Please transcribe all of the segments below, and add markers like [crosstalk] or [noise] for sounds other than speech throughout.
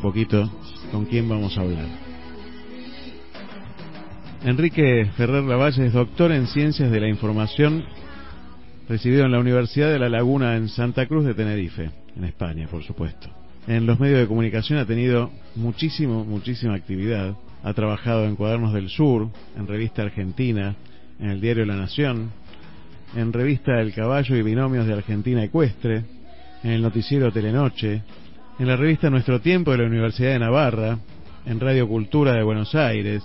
poquito con quién vamos a hablar. Enrique Ferrer Lavalle es doctor en Ciencias de la Información, recibido en la Universidad de La Laguna en Santa Cruz de Tenerife, en España, por supuesto. En los medios de comunicación ha tenido muchísimo, muchísima actividad. Ha trabajado en Cuadernos del Sur, en Revista Argentina, en el diario La Nación, en Revista El Caballo y Binomios de Argentina Ecuestre, en el noticiero Telenoche, en la revista Nuestro Tiempo de la Universidad de Navarra, en Radio Cultura de Buenos Aires,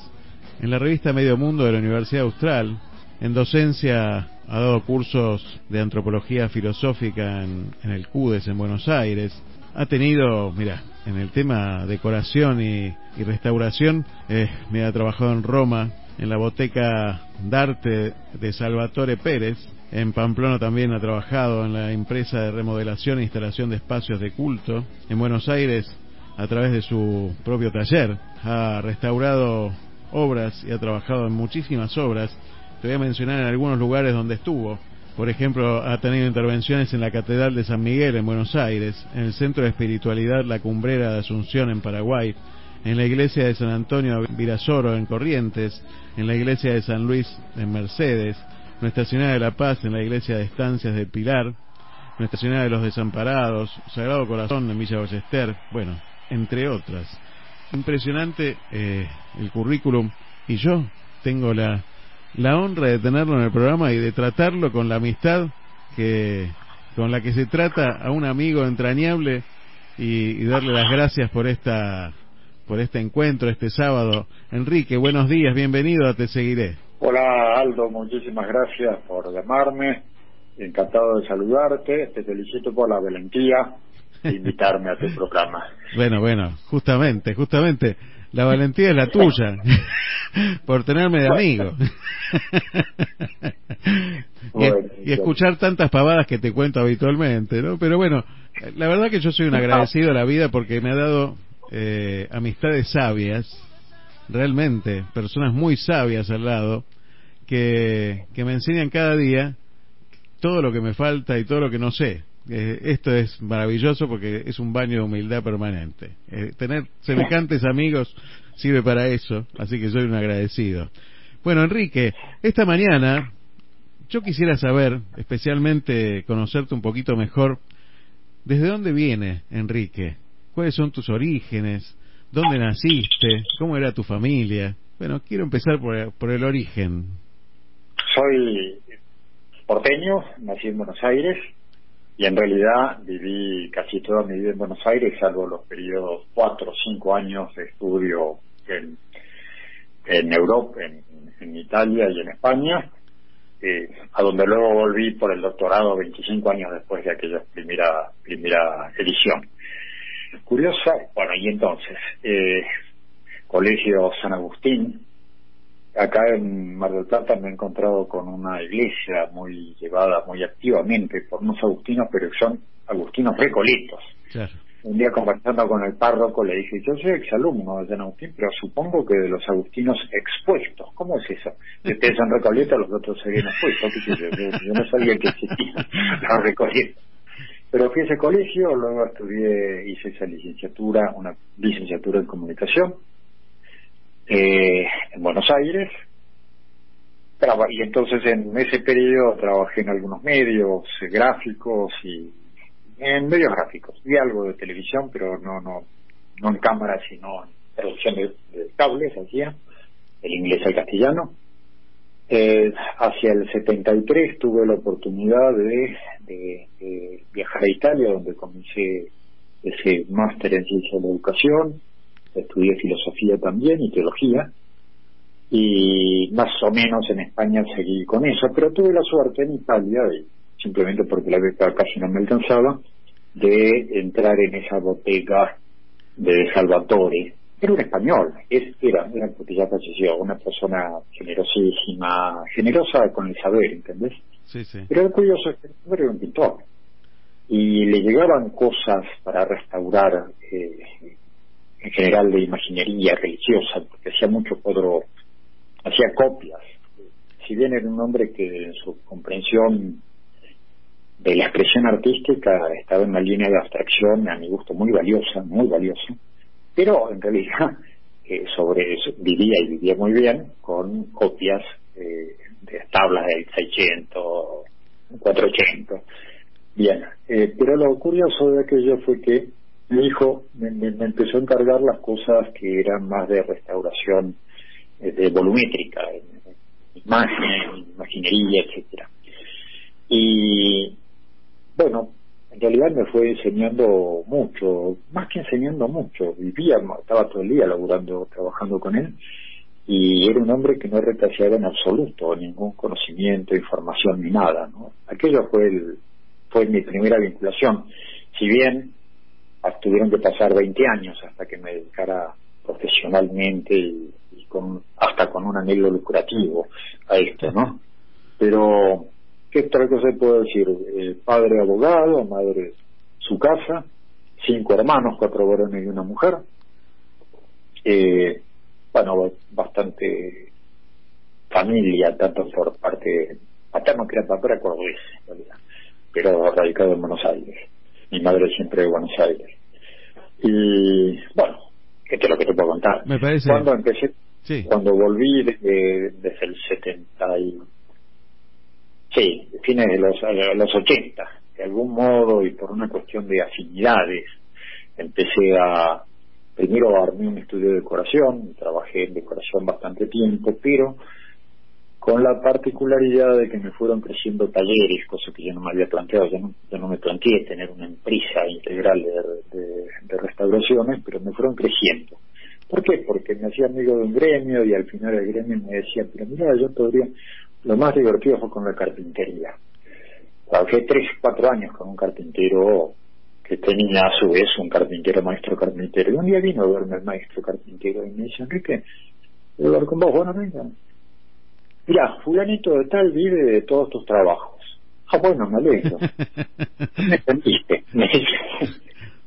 en la revista Medio Mundo de la Universidad Austral, en docencia ha dado cursos de antropología filosófica en, el CUDES en Buenos Aires, ha tenido, mira, en el tema decoración y, y restauración, eh, me ha trabajado en Roma, en la Boteca d'Arte de Salvatore Pérez, en Pamplona también ha trabajado en la empresa de remodelación e instalación de espacios de culto. En Buenos Aires, a través de su propio taller, ha restaurado obras y ha trabajado en muchísimas obras. Te voy a mencionar en algunos lugares donde estuvo. Por ejemplo, ha tenido intervenciones en la Catedral de San Miguel en Buenos Aires, en el Centro de Espiritualidad La Cumbrera de Asunción en Paraguay, en la Iglesia de San Antonio Virasoro en Corrientes, en la Iglesia de San Luis en Mercedes, Nuestra Señora de la Paz en la Iglesia de Estancias del Pilar, Nuestra Señora de los Desamparados, Sagrado Corazón en Villa Ballester, bueno, entre otras. Impresionante eh, el currículum y yo tengo la, la honra de tenerlo en el programa y de tratarlo con la amistad que con la que se trata a un amigo entrañable y, y darle las gracias por esta por este encuentro este sábado. Enrique, buenos días, bienvenido a Te Seguiré. Hola Aldo, muchísimas gracias por llamarme. Encantado de saludarte. Te felicito por la valentía de invitarme a tu programa. [laughs] Bueno, bueno, justamente, justamente. La valentía es la tuya, [laughs] por tenerme de amigo. [laughs] y, escuchar tantas pavadas que te cuento habitualmente, ¿no? Pero bueno, la verdad que yo soy un agradecido a la vida porque me ha dado eh, amistades sabias, realmente, personas muy sabias al lado, que, que me enseñan cada día todo lo que me falta y todo lo que no sé. Eh, esto es maravilloso porque es un baño de humildad permanente. Eh, tener [laughs] semejantes amigos sirve para eso, así que soy un agradecido. Bueno, Enrique, esta mañana yo quisiera saber, especialmente conocerte un poquito mejor, ¿desde dónde viene Enrique? ¿Cuáles son tus orígenes? ¿Dónde naciste? ¿Cómo era tu familia? Bueno, quiero empezar por, el origen. Soy porteño, nací en Buenos Aires y en realidad viví casi toda mi vida en Buenos Aires, salvo los periodos cuatro o cinco años de estudio en, en Europa, en, en Italia y en España, eh, a donde luego volví por el doctorado 25 años después de aquella primera, primera edición. Curiosa, bueno, y entonces, eh, Colegio San Agustín, acá en Mar del Plata me he encontrado con una iglesia muy llevada muy activamente por unos agustinos, pero son agustinos recoletos. Claro. un día conversando con el párroco le dije, yo soy exalumno de San Agustín, pero supongo que de los agustinos expuestos. ¿Cómo es eso? De [laughs] ustedes son recoletos, los otros se vienen expuestos. Yo, yo, yo, no sabía que existían [laughs] los recoletos. Pero fui a ese colegio, luego estudié, hice esa licenciatura, una licenciatura en comunicación, eh, en Buenos Aires. y entonces en ese periodo trabajé en algunos medios eh, gráficos y en medios gráficos. Vi algo de televisión, pero no no no en cámara, sino en traducción de, cables, hacía, el inglés al castellano. Eh, hacia el 73 tuve la oportunidad de, viajar a Italia, donde comencé ese máster en ciencia de la educación, estudié filosofía también y teología, y más o menos en España seguí con eso, pero tuve la suerte en Italia, simplemente porque la beca casi no me alcanzaba, de entrar en esa botega de Salvatore. Era un español, es, era, era porque ya falleció, una persona generosísima, generosa con el saber, ¿entendés? Sí, sí. Pero era curioso, era un pintor. Y le llegaban cosas para restaurar, eh, en general de imaginería religiosa, porque hacía mucho cuadro, hacía copias. Si bien era un hombre que en su comprensión de la expresión artística estaba en una línea de abstracción, a mi gusto, muy valiosa, muy valiosa, pero en realidad [laughs] eh, sobre eso vivía y vivía muy bien con copias eh, de tablas del 600, 400. Bien, eh, pero lo curioso de aquello fue que mi hijo me, empezó a encargar las cosas que eran más de restauración de volumétrica, imagen, imaginería, etcétera. Y bueno, en realidad me fue enseñando mucho, más que enseñando mucho, vivía, estaba todo el día laburando, trabajando con él, y era un hombre que no retrasaba en absoluto ningún conocimiento, información ni nada, ¿no? Aquello fue el, fue mi primera vinculación, si bien tuvieron que pasar 20 años hasta que me dedicara profesionalmente y, con, hasta con un anhelo lucrativo a esto, ¿no? Pero ¿Qué otra cosa puedo decir? Eh, padre abogado, madre su casa, cinco hermanos, cuatro varones y una mujer. Eh, bueno, bastante familia, tanto por parte paterno que era papá cordobés, pero radicado en Buenos Aires. Mi madre siempre de Buenos Aires. Y bueno, esto es lo que te puedo contar. Me parece. Cuando empecé, cuando volví desde, desde el 70 y Sí, fines de los, los 80, de algún modo y por una cuestión de afinidades, empecé a, primero armé un estudio de decoración, trabajé en decoración bastante tiempo, pero con la particularidad de que me fueron creciendo talleres, cosa que yo no me había planteado, yo no, yo no me planteé tener una empresa integral de, de, restauraciones, pero me fueron creciendo. ¿Por qué? Porque me hacía amigo de un gremio y al final el gremio me decía, pero mira, yo podría, lo más divertido fue con la carpintería. Trabajé tres, cuatro años con un carpintero que tenía a su vez un carpintero, maestro carpintero. Y un día vino a verme el maestro carpintero y me dice, Enrique, ¿puedo hablar con vos? Bueno, venga. Mira, fulanito de tal vive de todos tus trabajos. Ah, bueno, me alegro. [laughs] Me entendiste. [laughs] Me dice,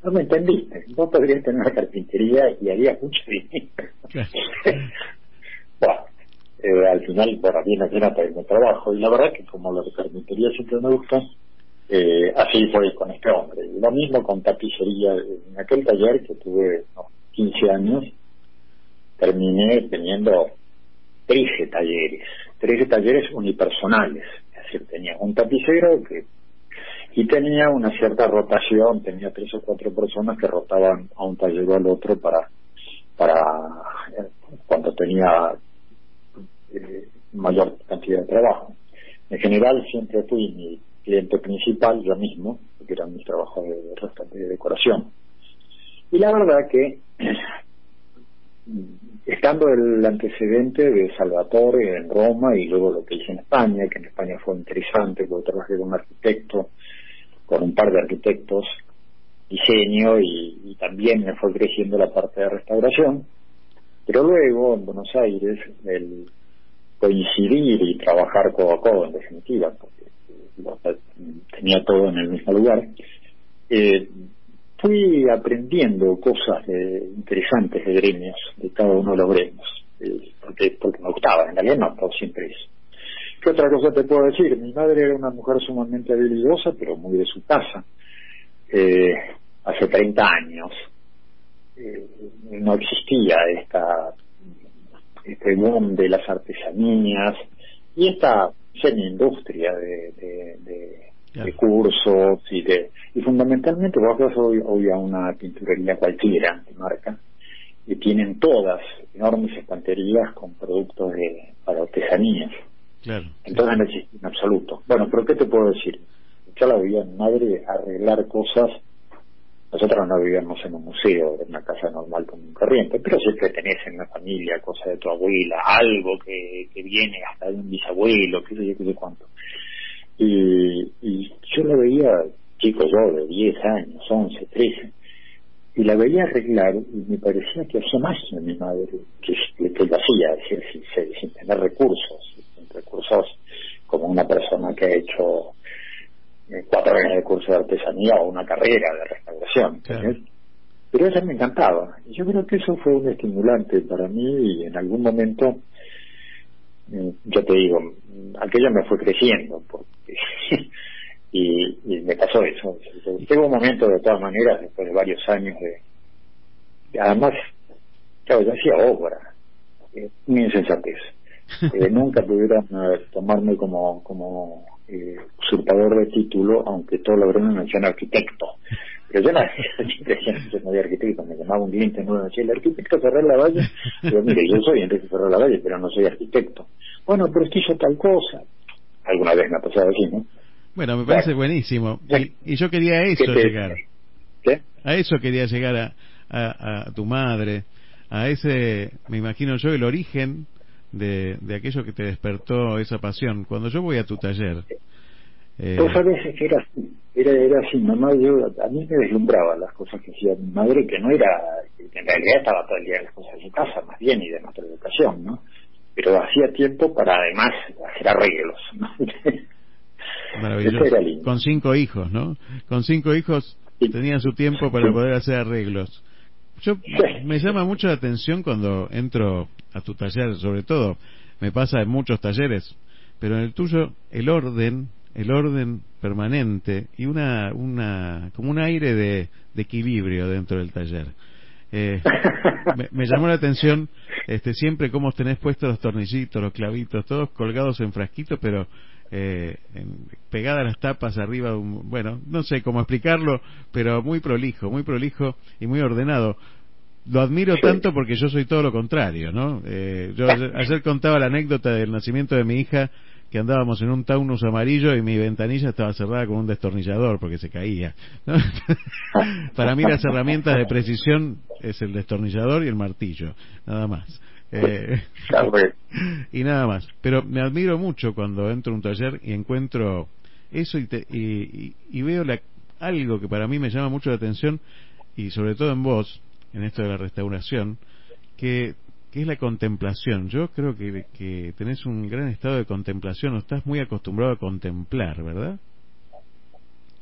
no me entendiste. Vos podrías tener una carpintería y haría mucho dinero. [laughs] eh, al final, viene aquí a mi trabajo. Y la verdad que como la carpintería siempre me gusta, eh, así fue con este hombre. Y lo mismo con tapicería. En aquel taller que tuve 15 años, terminé teniendo 13 talleres, 13 talleres unipersonales. Es decir, tenía un tapicero que y tenía una cierta rotación, tenía tres o cuatro personas que rotaban a un taller o al otro para para eh, cuando tenía eh, mayor cantidad de trabajo. En general siempre fui mi cliente principal yo mismo, porque era mi trabajo de, de decoración. Y la verdad que, [clears throat] estando el antecedente de Salvatore en Roma y luego lo que hice en España, que en España fue interesante, porque trabajé con un arquitecto, con un par de arquitectos, diseño y también me fue creciendo la parte de restauración. Pero luego, en Buenos Aires, el, coincidir y trabajar codo a codo, en definitiva, porque tenía todo en el mismo lugar, eh, fui aprendiendo cosas interesantes de gremios, de cada uno de los gremios, eh, porque, porque me gustaba, en realidad no, todo siempre eso. ¿Qué otra cosa te puedo decir? Mi madre era una mujer sumamente habilidosa, pero muy de su casa. Eh, hace 30 años no existía esta este boom de las artesanías y esta semi-industria de, de, cursos y de y fundamentalmente vos vas hoy, hoy a una pinturería cualquiera de marca y tienen todas enormes estanterías con productos de para artesanías Claro. Entonces no existe en absoluto. Bueno, pero ¿qué te puedo decir? Yo la veía mi madre arreglar cosas. Nosotros no vivíamos en un museo, en una casa normal un corriente, pero siempre tenés en una familia cosas de tu abuela, algo que, que viene hasta de un bisabuelo, qué sé yo, qué sé cuánto. Y, y yo la veía, chico yo, de 10 años, 11, 13, y la veía arreglar y me parecía que hacía más que mi madre, que, que lo hacía, decir, sin, sin tener recursos recursos como una persona que ha hecho cuatro años de curso de artesanía o una carrera de restauración. Pero eso me encantaba. Y yo creo que eso fue un estimulante para mí y en algún momento, mm, yo te digo, aquello me fue creciendo porque [laughs] y, me pasó eso. Llegó un momento de todas maneras, después de varios años de... además, claro, yo hacía obra, eh, mi insensatez [laughs] eh, nunca pudieran eh, tomarme como como eh, usurpador de título, aunque todos lo me decían arquitecto. Pero yo no, [laughs] no arquitecto, me llamaba un cliente nuevo, decía, el arquitecto Ferrer Lavalle, pero mire, yo soy Enrique Ferrer Lavalle, pero no soy arquitecto. Bueno, pero es que hizo tal cosa. Alguna vez me ha pasado así, ¿no? Bueno, me parece buenísimo. Y, yo quería a eso llegar. ¿Qué? A eso quería llegar a, a, a tu madre, a ese, me imagino yo, el origen de, de aquello que te despertó esa pasión. Cuando yo voy a tu taller... Eh... Vos sabés que era era, era así, mamá, yo, a mí me deslumbraba las cosas que hacía mi madre, que no era, en realidad estaba todo el día en las cosas de su casa, más bien, y de nuestra educación, ¿no? Pero hacía tiempo para además hacer arreglos, ¿no? [laughs] Maravilloso. Con cinco hijos, ¿no? Con cinco hijos tenía su tiempo para poder hacer arreglos. Yo me llama mucho la atención cuando entro a tu taller, sobre todo, me pasa en muchos talleres, pero en el tuyo el orden, el orden permanente y una, una, como un aire de, equilibrio dentro del taller. Eh, [laughs] me, llamó la atención este, siempre cómo tenés puestos los tornillitos, los clavitos, todos colgados en frasquitos, pero eh, pegadas las tapas arriba, un, bueno, no sé cómo explicarlo, pero muy prolijo, muy prolijo y muy ordenado lo admiro tanto porque yo soy todo lo contrario, ¿no? Eh, yo [laughs] ayer, contaba la anécdota del nacimiento de mi hija que andábamos en un Taunus amarillo y mi ventanilla estaba cerrada con un destornillador porque se caía. [laughs] Para mí las herramientas de precisión es el destornillador y el martillo, nada más. Eh, [laughs] y nada más. Pero me admiro mucho cuando entro a un taller y encuentro eso y, y, y veo la, algo que para mí me llama mucho la atención y sobre todo en vos, en esto de la restauración, que, que es la contemplación. Yo creo que, que tenés un gran estado de contemplación, o estás muy acostumbrado a contemplar, ¿verdad?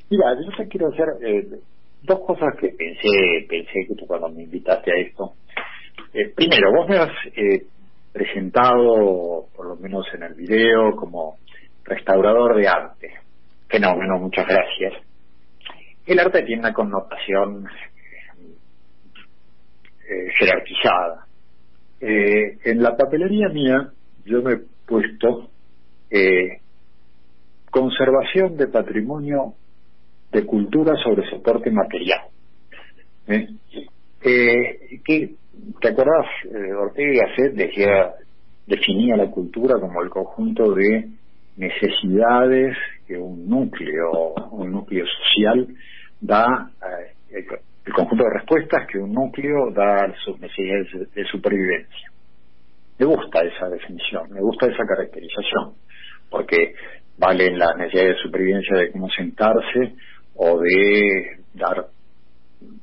Mira, yo te quiero hacer eh, dos cosas que pensé, pensé que tú cuando me invitaste a esto. Eh, primero, vos me has eh, presentado, por lo menos en el video, como restaurador de arte. Fenómeno, muchas gracias. El arte tiene una connotación eh, jerarquizada. Eh, en la papelería mía yo me he puesto conservación de patrimonio de cultura sobre soporte material. Que, ¿Te acordás? Ortega y Gasset decía, definía la cultura como el conjunto de necesidades que un núcleo, un núcleo social da el conjunto de respuestas que un núcleo da a sus necesidades de supervivencia. Me gusta esa definición, me gusta esa caracterización, porque valen las necesidades de supervivencia de cómo sentarse o de dar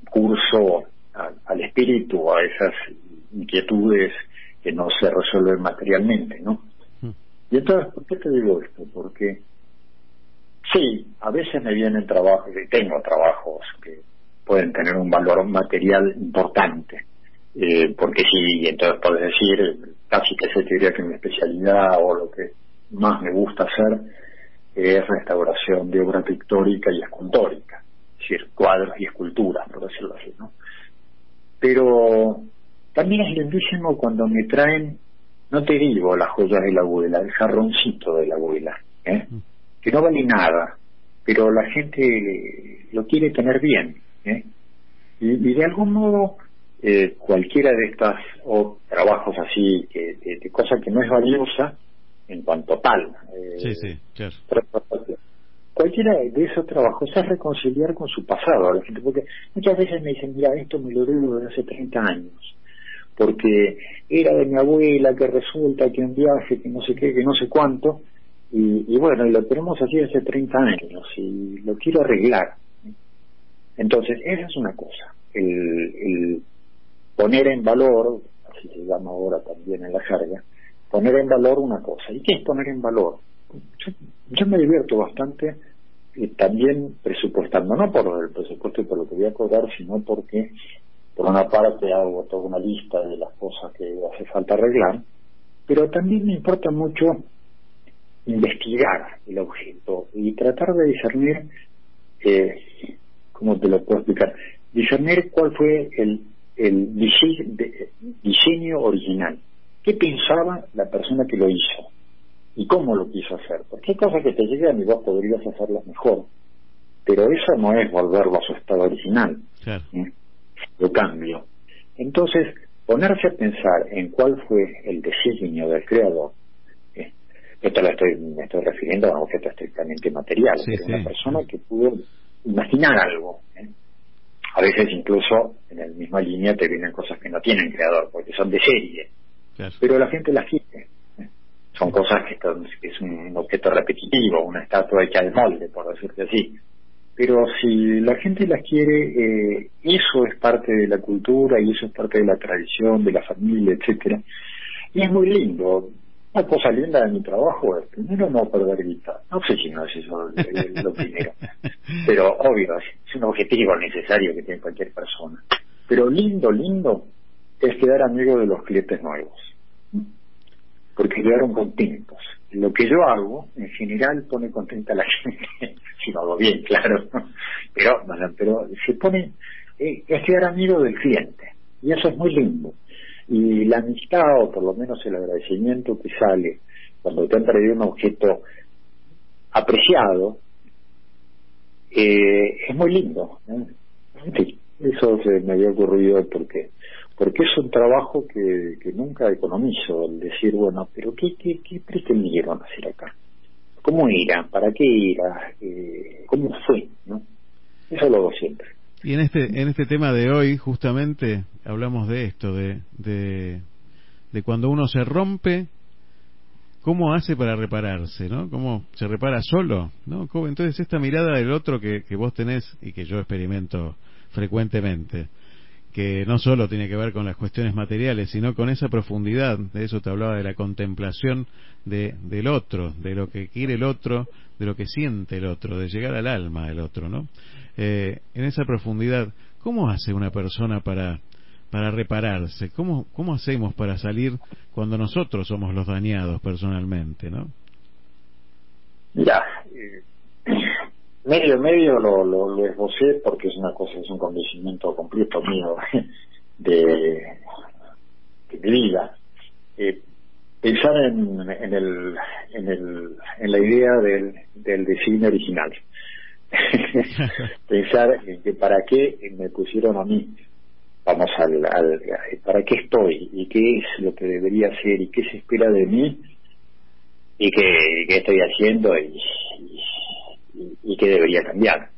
curso al espíritu, a esas inquietudes que no se resuelven materialmente, ¿no? Mm. Y entonces, ¿por qué te digo esto? Porque sí, a veces me vienen trabajos, y tengo trabajos que pueden tener un valor material importante. Eh, porque sí, entonces puedes decir, casi que se te diría que mi especialidad o lo que más me gusta hacer es restauración de obra pictórica y escultórica, es decir, cuadros y esculturas, por decirlo así, ¿no? Pero también es lindísimo cuando me traen, no te digo las joyas de la abuela, el jarroncito de la abuela, ¿eh? Mm. que no vale nada, pero la gente lo quiere tener bien, ¿eh? y, de algún modo eh, cualquiera de estas o trabajos así, que, de, de cosa que no es valiosa en cuanto tal. Sí, sí, claro. Cualquiera de esos trabajos es reconciliar con su pasado a la gente, porque muchas veces me dicen, mira, esto me lo debo de hace 30 años, porque era de mi abuela, que resulta que un viaje, que no sé qué, que no sé cuánto, y, bueno, y lo tenemos así hace 30 años, y lo quiero arreglar. Entonces, esa es una cosa, el, el poner en valor, así se llama ahora también en la jerga, poner en valor una cosa. ¿Y qué es poner en valor? Yo, me divierto bastante y también presupuestando, no por el presupuesto y por lo que voy a cobrar, sino porque por una parte hago toda una lista de las cosas que hace falta arreglar, pero también me importa mucho investigar el objeto y tratar de discernir, eh, ¿cómo te lo puedo explicar? Discernir cuál fue el, el diseño original. ¿Qué pensaba la persona que lo hizo? ¿Y cómo lo quiso hacer? Porque hay cosas que te llegan y vos podrías hacerlas mejor. Pero eso no es volverlo a su estado original. Claro. ¿eh? Lo cambio. Entonces, ponerse a pensar en cuál fue el diseño del creador, ¿eh? esto lo estoy, me estoy refiriendo a un objeto estrictamente material, sí, una persona que pudo imaginar algo. ¿eh? A veces incluso en la misma línea te vienen cosas que no tienen creador, porque son de serie. Pero la gente las quiere. Son cosas que, que, es un objeto repetitivo, una estatua hecha de molde, por decirte así. Pero si la gente las quiere, eh, eso es parte de la cultura y eso es parte de la tradición, de la familia, etcétera. Y es muy lindo. Una cosa linda de mi trabajo es, primero, no perder vista. No sé si no es eso lo primero. [laughs] Pero obvio, es un objetivo necesario que tiene cualquier persona. Pero lindo, lindo, es quedar amigo de los clientes nuevos. Porque quedaron contentos. Lo que yo hago, en general, pone contenta a la gente, [laughs] si lo hago bien, claro. [laughs] Pero, pero se pone, eh, es quedar amigo del cliente. Y eso es muy lindo. Y la amistad, o por lo menos el agradecimiento que sale cuando te han traído un objeto apreciado, eh, es muy lindo. eso se me había ocurrido porque porque es un trabajo que, que nunca economizo, el decir, bueno, pero ¿qué, qué, qué pretendieron hacer acá? ¿Cómo era? ¿Para qué era? Eh, ¿Cómo fue? ¿no? Eso lo hago siempre. Y en este, en este tema de hoy, justamente, hablamos de esto, de, de, de cuando uno se rompe, ¿cómo hace para repararse? ¿no? ¿Cómo se repara solo? ¿no? Entonces, esta mirada del otro que, que vos tenés y que yo experimento frecuentemente, que no solo tiene que ver con las cuestiones materiales, sino con esa profundidad, de eso te hablaba de la contemplación de, del otro, de lo que quiere el otro, de lo que siente el otro, de llegar al alma del otro, ¿no? Eh, en esa profundidad, ¿cómo hace una persona para, para repararse? ¿Cómo, ¿Cómo hacemos para salir cuando nosotros somos los dañados personalmente, no? Ya, medio medio lo, lo, lo, esbocé porque es una cosa, es un convencimiento completo mío [laughs] de, de vida. Eh, pensar en, en, el, en, el, en la idea del, del diseño original. [laughs] pensar en que para qué me pusieron a mí, vamos al, al, para qué estoy y qué es lo que debería ser y qué se espera de mí y qué, qué estoy haciendo y, y, que debería cambiar.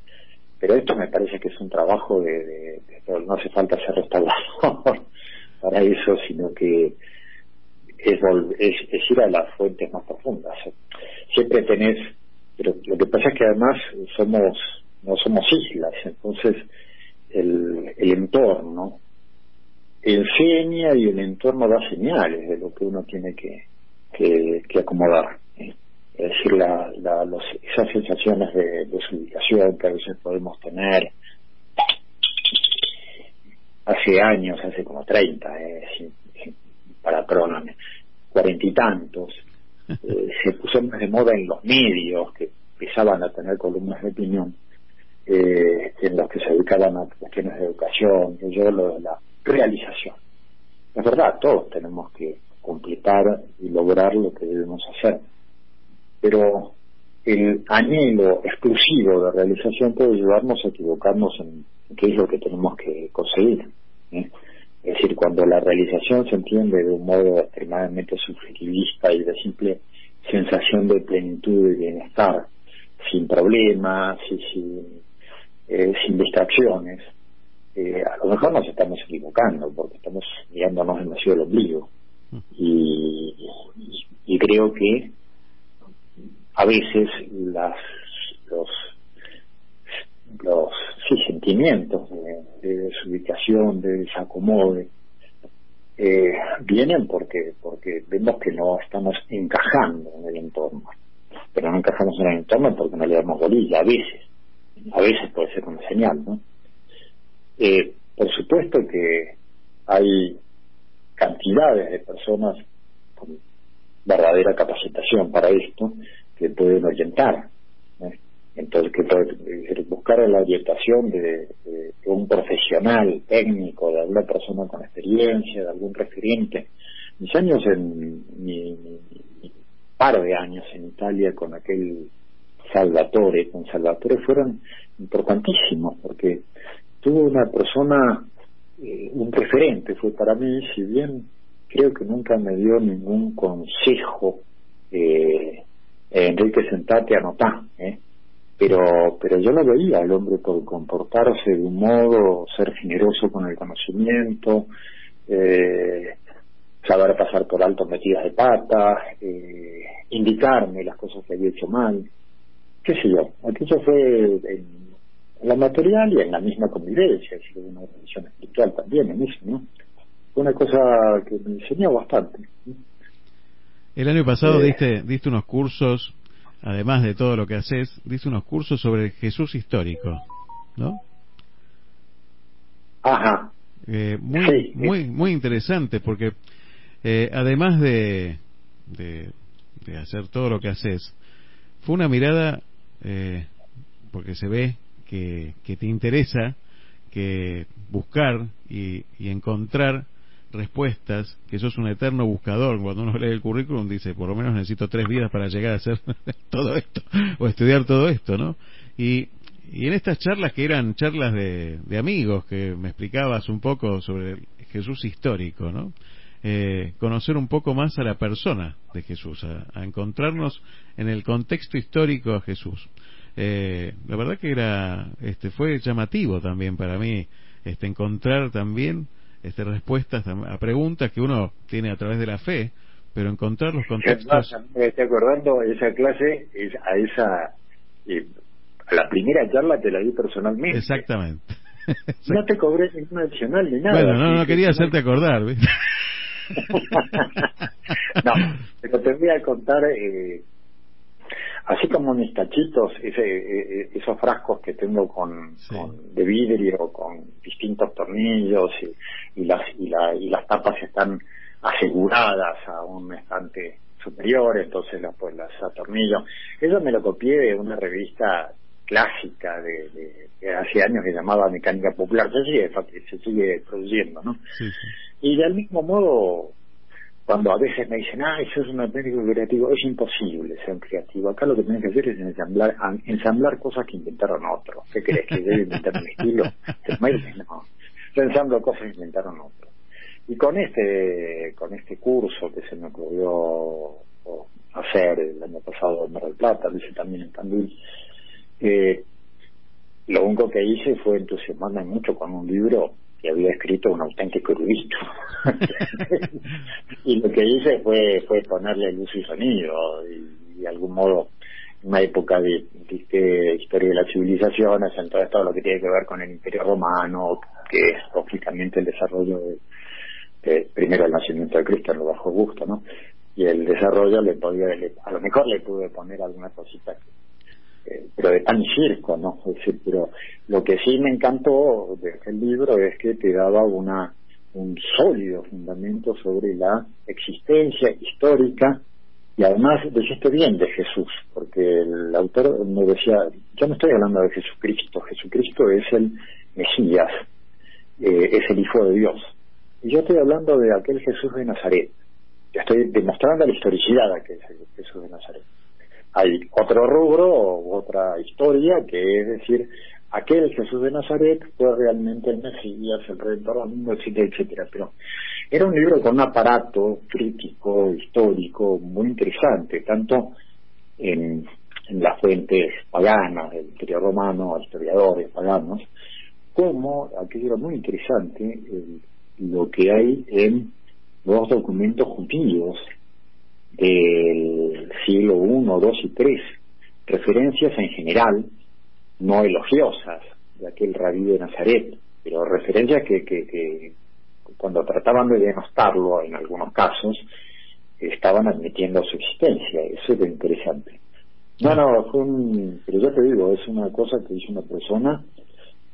Pero esto me parece que es un trabajo de, no hace falta ser restaurador [laughs] para eso, sino que es, es, ir a las fuentes más profundas. Siempre tenés, pero lo que pasa es que además somos no somos islas, entonces el, el entorno enseña y el entorno da señales de lo que uno tiene que, que acomodar es decir, la, la, esas sensaciones de desubicación que a veces podemos tener, hace años, hace como 30, eh, para perdóname, cuarenta y tantos, eh, se puso más de moda en los medios que empezaban a tener columnas de opinión, eh, en los que se dedicaban a cuestiones de educación, yo lo de la realización. Es verdad, todos tenemos que completar y lograr lo que debemos hacer, pero el anhelo exclusivo de realización puede llevarnos a equivocarnos en qué es lo que tenemos que conseguir. ¿eh? Es decir, cuando la realización se entiende de un modo extremadamente subjetivista y de simple sensación de plenitud y bienestar, sin problemas y sin, eh, sin distracciones, eh, a lo mejor nos estamos equivocando porque estamos mirándonos demasiado el ombligo. Y, y creo que a veces las los los sentimientos de, desubicación, de desacomode, eh, vienen porque porque vemos que no estamos encajando en el entorno. Pero no encajamos en el entorno porque no le damos bolilla, a veces. A veces puede ser una señal, ¿no? Eh, por supuesto que hay cantidades de personas con verdadera capacitación para esto que pueden orientar. Entonces, que buscar la orientación de, un profesional técnico, de alguna persona con experiencia, de algún referente. Mis años, en mi, par de años en Italia con aquel Salvatore, con Salvatore fueron importantísimos porque tuvo una persona, eh, un referente fue para mí, si bien creo que nunca me dio ningún consejo, eh, Enrique sentate anotá, ¿eh? pero pero yo lo veía el hombre por comportarse de un modo ser generoso con el conocimiento eh, saber pasar por alto metidas de pata eh, indicarme las cosas que había hecho mal qué sé yo. Aquello fue en, la material y en la misma convivencia es una relación espiritual también en eso no fue una cosa que me enseñó bastante el año pasado eh, diste diste unos cursos además de todo lo que haces, dice unos cursos sobre Jesús histórico, ¿no? Ajá. Eh, muy, muy, muy interesante porque eh, además de, de, hacer todo lo que haces, fue una mirada, eh, porque se ve que, que te interesa que buscar y, y encontrar respuestas, que sos un eterno buscador. Cuando uno lee el currículum dice, por lo menos necesito tres vidas para llegar a hacer [laughs] todo esto, o estudiar todo esto, ¿no? Y, y en estas charlas que eran charlas de, de amigos, que me explicabas un poco sobre Jesús histórico, ¿no? Eh, conocer un poco más a la persona de Jesús, a, encontrarnos en el contexto histórico a Jesús. Eh, la verdad que era, este, fue llamativo también para mí, este, encontrar también este, respuestas a preguntas que uno tiene a través de la fe, pero encontrar los contextos. Me estoy acordando esa clase, a esa, eh, a la primera charla te la di personalmente. Exactamente. [laughs] No te cobré ningún adicional ni nada. Bueno, no, no quería hacerte acordar. [laughs] no, pero te voy a contar eh, así como mis tachitos, ese, e, e, esos frascos que tengo con, de vidrio, con distintos tornillos y, y las y, la, y las tapas están aseguradas a un estante superior, entonces las pues las atornillo. Eso me lo copié de una revista clásica de, de, hace años que llamaba Mecánica Popular, se sigue, se sigue produciendo, ¿no? Y del mismo modo cuando a veces me dicen, ah, eso es un técnico creativo, es imposible ser un creativo. Acá lo que tienes que hacer es ensamblar, ensamblar cosas que inventaron otros. ¿Qué crees? ¿Que debe inventar un estilo? [laughs] No. Yo ensamblo cosas que inventaron otros. Y con este, con este curso que se me ocurrió hacer el año pasado en Mar del Plata, lo hice también en Tandil, eh, lo único que hice fue entusiasmarme mucho con un libro había escrito un auténtico erudito. [laughs] y lo que hice fue, fue ponerle luz y sonido, y, de algún modo, una época de, historia de las civilizaciones, entonces todo lo que tiene que ver con el Imperio Romano, que es lógicamente el desarrollo de, primero el nacimiento de Cristo en lo bajo gusto, ¿no? Y el desarrollo le podía, a lo mejor le pude poner alguna cosita eh, pero de pan y circo, ¿no? Es pero lo que sí me encantó de aquel libro es que te daba una un sólido fundamento sobre la existencia histórica y además dijiste bien de Jesús, porque el autor me decía, yo no estoy hablando de Jesucristo, Jesucristo es el Mesías, eh, es el Hijo de Dios. Y yo estoy hablando de aquel Jesús de Nazaret. Yo estoy demostrando la historicidad de aquel Jesús de Nazaret. Hay otro rubro o otra historia que es decir, aquel Jesús de Nazaret fue realmente el Mesías, el Redentor del mundo, etcétera, etcétera. Pero era un libro con un aparato crítico, histórico, muy interesante, tanto en, las fuentes paganas, del Imperio Romano, historiadores paganos, como, aquello era muy interesante, lo que hay en los documentos judíos del siglo I, II y III, referencias en general no elogiosas de aquel rabí de Nazaret, pero referencias que, que, cuando trataban de denostarlo en algunos casos, estaban admitiendo su existencia. Eso es interesante. No, no, fue un, pero yo te digo, es una cosa que hizo una persona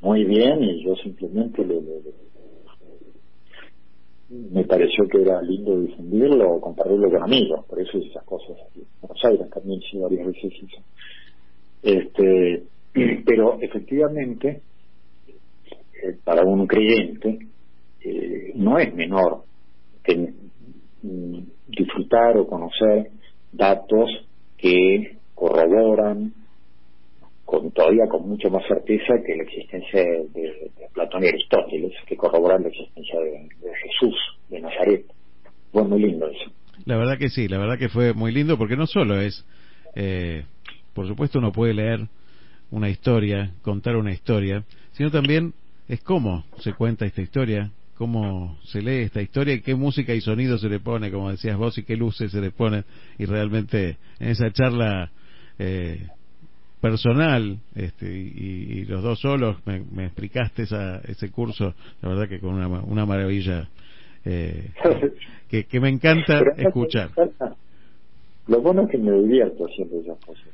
muy bien y yo simplemente le, me pareció que era lindo difundirlo o compartirlo con amigos, por eso esas cosas aquí. Buenos Aires también sí varias veces hizo. Este, [clears throat] pero efectivamente, eh, para un creyente, eh, no es menor que, mm, disfrutar o conocer datos que corroboran con todavía con mucho más certeza que la existencia de, Platón y Aristóteles, que corroboran la existencia de, Jesús, de Nazaret. Fue muy lindo eso. La verdad que sí, la verdad que fue muy lindo porque no solo es, eh, por supuesto uno puede leer una historia, contar una historia, sino también es cómo se cuenta esta historia, cómo se lee esta historia y qué música y sonido se le pone, como decías vos, y qué luces se le ponen. Y realmente en esa charla eh, personal este, y, los dos solos me, explicaste esa, ese curso, la verdad que con una, una maravilla eh, [laughs] que, que me encanta escuchar. Lo bueno es que me divierto haciendo esas cosas.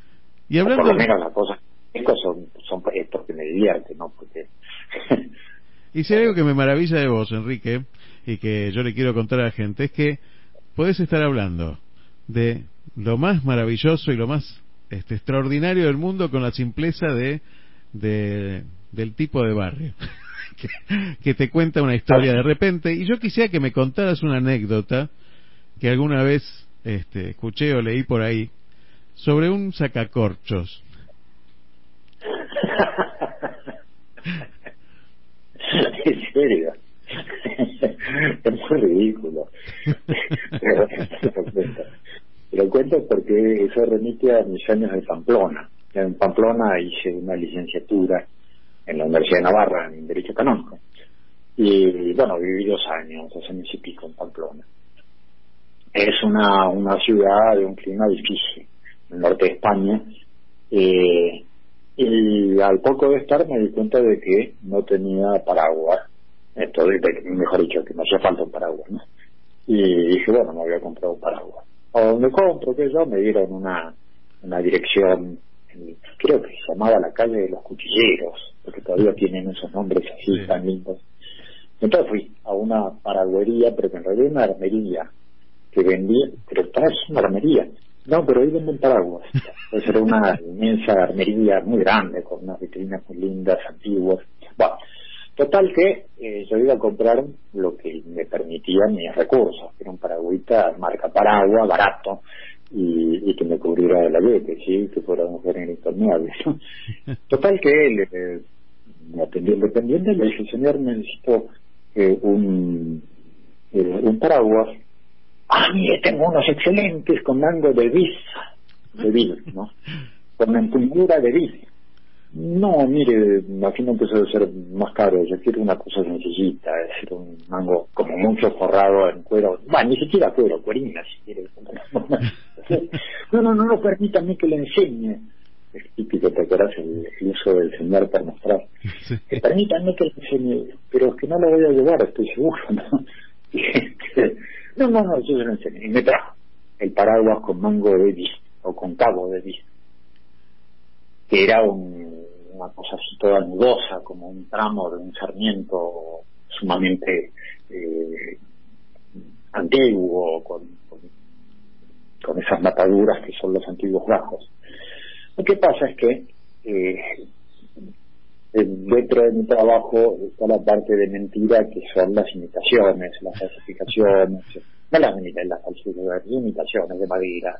Y hablando por lo menos las cosas estos son, son porque me divierte, ¿no? Porque... [laughs] y si hay algo que me maravilla de vos, Enrique, y que yo le quiero contar a la gente, es que podés estar hablando de lo más maravilloso y lo más este, extraordinario del mundo con la simpleza de, de del tipo de barrio [laughs] que, que, te cuenta una historia de repente y yo quisiera que me contaras una anécdota que alguna vez este, escuché o leí por ahí sobre un sacacorchos [laughs] en serio. [laughs] es muy ridículo. Lo cuento porque eso remite a mis años de Pamplona. En Pamplona hice una licenciatura en la Universidad de Navarra en Derecho Canónico. Y bueno, viví dos años, dos años y pico en Pamplona. Es una, una ciudad de un clima difícil, en el norte de España. Eh, y al poco de estar me di cuenta de que no tenía paraguas, entonces, mejor dicho, que me hacía falta un paraguas. Y dije, bueno, me voy a comprar un paraguas. ¿A dónde compro? Que yo me dieron una, una dirección, creo que se llamaba la calle de los cuchilleros, porque todavía tienen esos nombres así tan lindos. Entonces fui a una paraguería, pero que en realidad una armería, que vendía, pero es una armería, no, pero ahí venden paraguas. Pues era una [laughs] inmensa armería muy grande, con unas vitrinas muy lindas, antiguas. Bueno, total que eh, yo iba a comprar lo que me permitían mis recursos, que era un paragüita marca Paraguas, barato, y, que me cubriera de la leche, ¿sí? que fuera un género impermeable. [laughs] Total que él eh, me atendió el dependiente y le dije, señor, necesito eh, un, un paraguas ah, mire, tengo unos excelentes con mango de bis, de bis, ¿no? [laughs] Con empuñadura de bis. No, mire, imagino que eso debe ser más caro. Yo quiero una cosa sencillita, es decir, un mango como mucho forrado en cuero. Bueno, ni siquiera cuero, cuerina, si quiere. [laughs] No, no, no, no, permítame que le enseñe. Es típico, te acuerdas el, uso del señor para mostrar. Permítame que le enseñe, pero es que no lo voy a llevar, estoy seguro, ¿no? [laughs] No, no, no, yo se lo enseñé. Y me trajo el paraguas con mango de bis o con cabo de bis. Que era una cosa así toda nudosa, como un tramo de un sarmiento sumamente eh, antiguo, con, con, esas mataduras que son los antiguos bajos. Lo que pasa es que eh, dentro de mi trabajo está la parte de mentira que son las imitaciones, las falsificaciones, las falsificaciones, imitaciones de madera,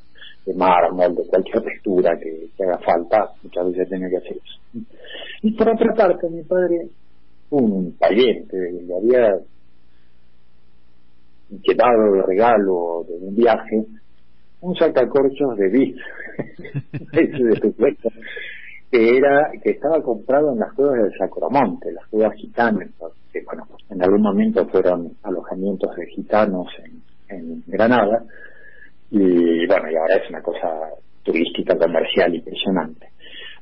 de mármol, de cualquier textura que, haga falta, muchas veces tiene que hacer eso. Y por otra parte, mi padre, un pariente, le había llevado de regalo de un viaje un sacacorchos de [laughs] de que era que estaba comprado en las cuevas del Sacromonte, las cuevas gitanas, que bueno, en algún momento fueron alojamientos de gitanos en, en Granada, y bueno, y ahora es una cosa turística, comercial impresionante.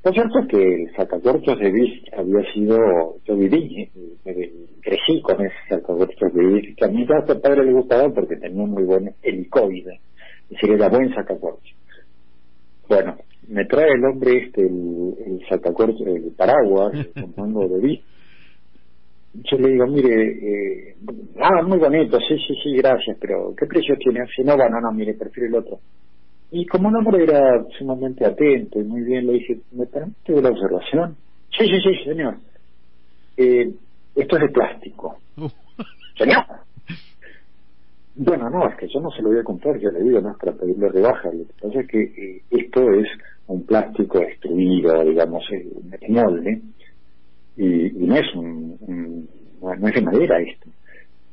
Lo cierto es que el sacacorchos de bis había sido, yo viví, eh, crecí con ese sacacorchos de bis, que a mi padre le gustaba porque tenía un muy buen helicoide, es decir, era buen sacacorchos. Bueno, me trae el hombre este, el, el sacacorchos, el paraguas, con [laughs] mango de bis, yo le digo, mire, eh, ah, muy bonito, sí, sí, sí, gracias, pero ¿qué precio tiene? Si no, bueno, no, mire, prefiero el otro. Y como un hombre era sumamente atento y muy bien, le dije, ¿me permite la observación? Sí, sí, sí, señor. Eh, esto es de plástico. Señor. Bueno, no, es que yo no se lo voy a comprar, yo le digo, no es para pedirle rebaja. Lo que pasa es que eh, esto es un plástico destruido, digamos, un molde, y, no es un, no es de madera esto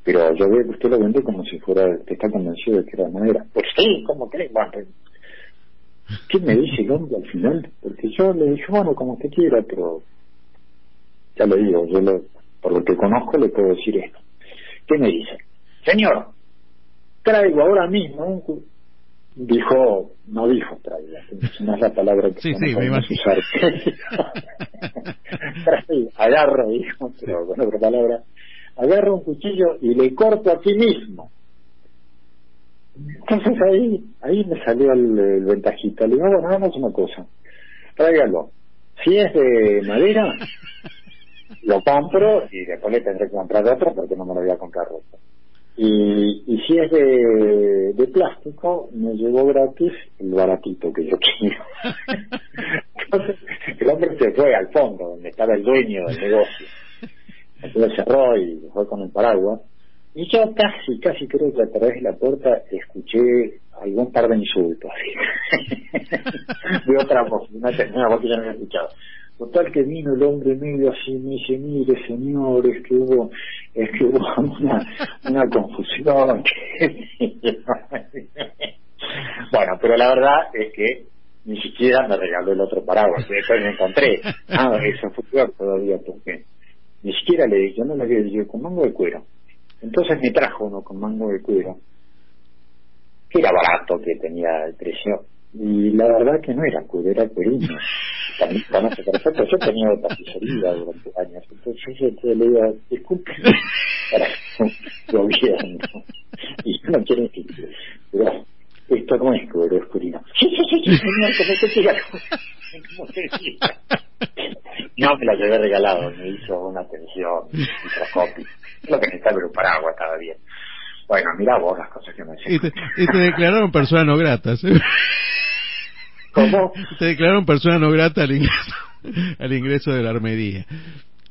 pero yo veo que usted lo vende como si fuera que está convencido de que era de madera pues sí como cree bueno, ¿qué me dice el hombre al final? porque yo le dije bueno como usted quiera pero ya le digo yo lo, por lo que conozco le puedo decir esto ¿qué me dice? señor traigo ahora mismo un dijo, no dijo traiga, no es la palabra que sí, sí, me usar. [laughs] agarro, dijo, pero con otra palabra, agarro un cuchillo y le corto a ti mismo. Entonces ahí, ahí me salió el, ventajito Le digo, bueno, hagamos una cosa, tráigalo. Si es de madera, [laughs] lo compro y después le tendré que comprar otro porque no me lo voy a comprar otro. Y, y si es de, de plástico, me llegó gratis el baratito que yo quiero. [laughs] Entonces, el hombre se fue al fondo, donde estaba el dueño del negocio. Entonces cerró y fue con el paraguas. Y yo casi, casi creo que a través de la puerta escuché algún par de insultos. [laughs] de otra voz, una, una voz que ya no había escuchado. Total que vino el hombre medio así, me dice, mire señor, es que hubo, es que hubo [laughs] una, una confusión. [laughs] bueno, pero la verdad es que ni siquiera me regaló el otro paraguas, que después me encontré. Ah, eso fue peor todavía porque ni siquiera le dije, yo no le había dicho con mango de cuero. Entonces me trajo uno con mango de cuero, que era barato, que tenía el precio y la verdad que no era cuero, era cuerino. También conoce perfecto, yo tenía tapicería durante años, entonces yo le digo, disculpe, para gobierno, y yo no quiero insistir, pero esto no es cuero, es cuerino. Sí, sí, sí, señor, como te. No me la llevé regalado, me hizo una atención microscópica. Lo que necesitaba era un paraguas, estaba bien. Bueno, mira vos las cosas que me decís. Y te, y te declararon persona no grata, ¿sí? ¿Cómo? Te declararon persona no grata al ingreso, al ingreso de la armería.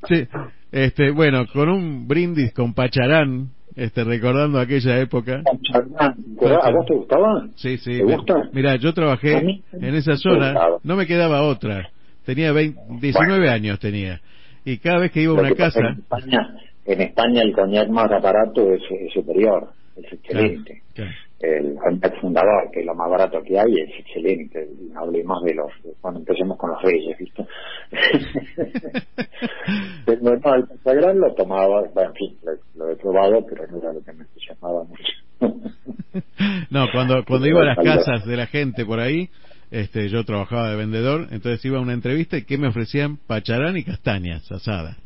Sí, este, bueno, con un brindis con Pacharán, este, recordando aquella época. Pacharán, ¿a vos te gustaba? Sí, sí. ¿Te gusta? Mira, yo trabajé en esa zona, no me quedaba otra. Tenía 20, 19 años tenía. Y cada vez que iba a una casa... En España, en España el coñac más barato es, es superior, es excelente el Juan fundador, que es lo más barato que hay, es excelente. No hablemos de los, cuando empecemos con los reyes, ¿viste? [laughs] pero no, el Pentagrán lo tomaba, bueno, en fin, lo, he probado, pero no era lo que me llamaba mucho. no, cuando, cuando iba a las casas de la gente por ahí, este, yo trabajaba de vendedor, entonces iba a una entrevista y que me ofrecían pacharán y castañas asadas.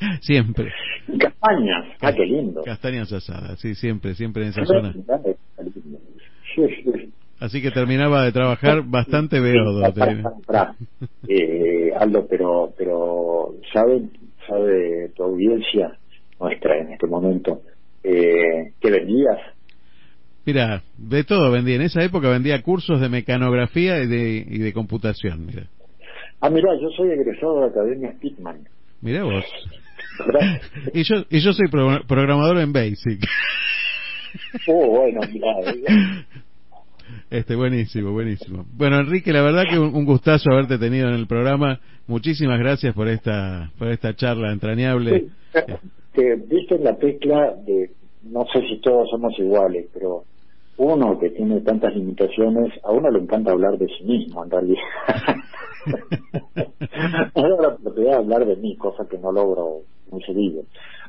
[laughs] siempre. Castañas, ah, qué lindo. Castañas asadas, sí, siempre, siempre en esa zona. Así que terminaba de trabajar bastante beodo. [laughs] Eh, Aldo, pero, pero ¿saben, sabe tu audiencia nuestra en este momento, eh, ¿qué vendías? Mira, de todo vendía. En esa época vendía cursos de mecanografía y de, y de computación, mira. Ah, mira, yo soy egresado de la Academia Pitman. Mira vos. Y yo y yo soy pro- programador en Basic. Oh, bueno, mira. Este, buenísimo, buenísimo. Bueno, Enrique, la verdad que un, un gustazo haberte tenido en el programa. Muchísimas gracias por esta por esta charla entrañable. Sí, que viste la tecla de, no sé si todos somos iguales, pero uno que tiene tantas limitaciones, a uno le encanta hablar de sí mismo, en realidad. [laughs] [laughs] Ahora la oportunidad de hablar de mí, cosa que no logro muy seguido.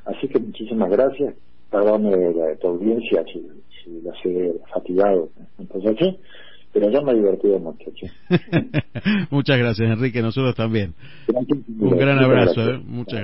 Así que muchísimas gracias. Perdone de tu audiencia si, si la he fatigado. Entonces, sí, pero yo me he divertido mucho. sí. [laughs] Muchas gracias, Enrique. Nosotros también. Gracias. Un gran Muchas abrazo. gracias. ¿eh? Muchas gracias.